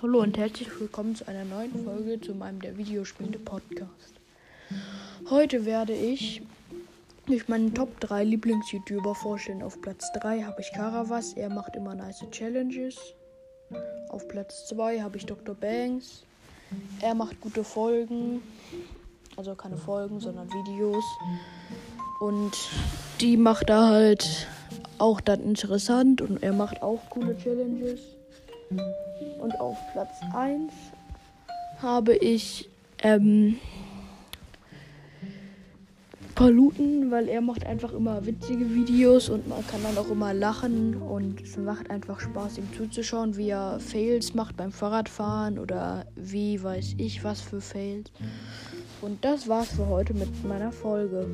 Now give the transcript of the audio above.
Hallo und herzlich willkommen zu einer neuen Folge zu meinem der Videospiele Podcast. Heute werde ich mich meinen Top 3 Lieblings-YouTuber vorstellen. Auf Platz 3 habe ich Karavas, er macht immer nice Challenges. Auf Platz 2 habe ich Dr. Banks, er macht gute Folgen. Also keine Folgen, sondern Videos. Und die macht er halt auch dann interessant und er macht auch coole Challenges. Und auf Platz 1 habe ich ähm, Paluten, weil er macht einfach immer witzige Videos und man kann dann auch immer lachen und es macht einfach Spaß, ihm zuzuschauen, wie er Fails macht beim Fahrradfahren oder wie weiß ich was für Fails. Und das war's für heute mit meiner Folge.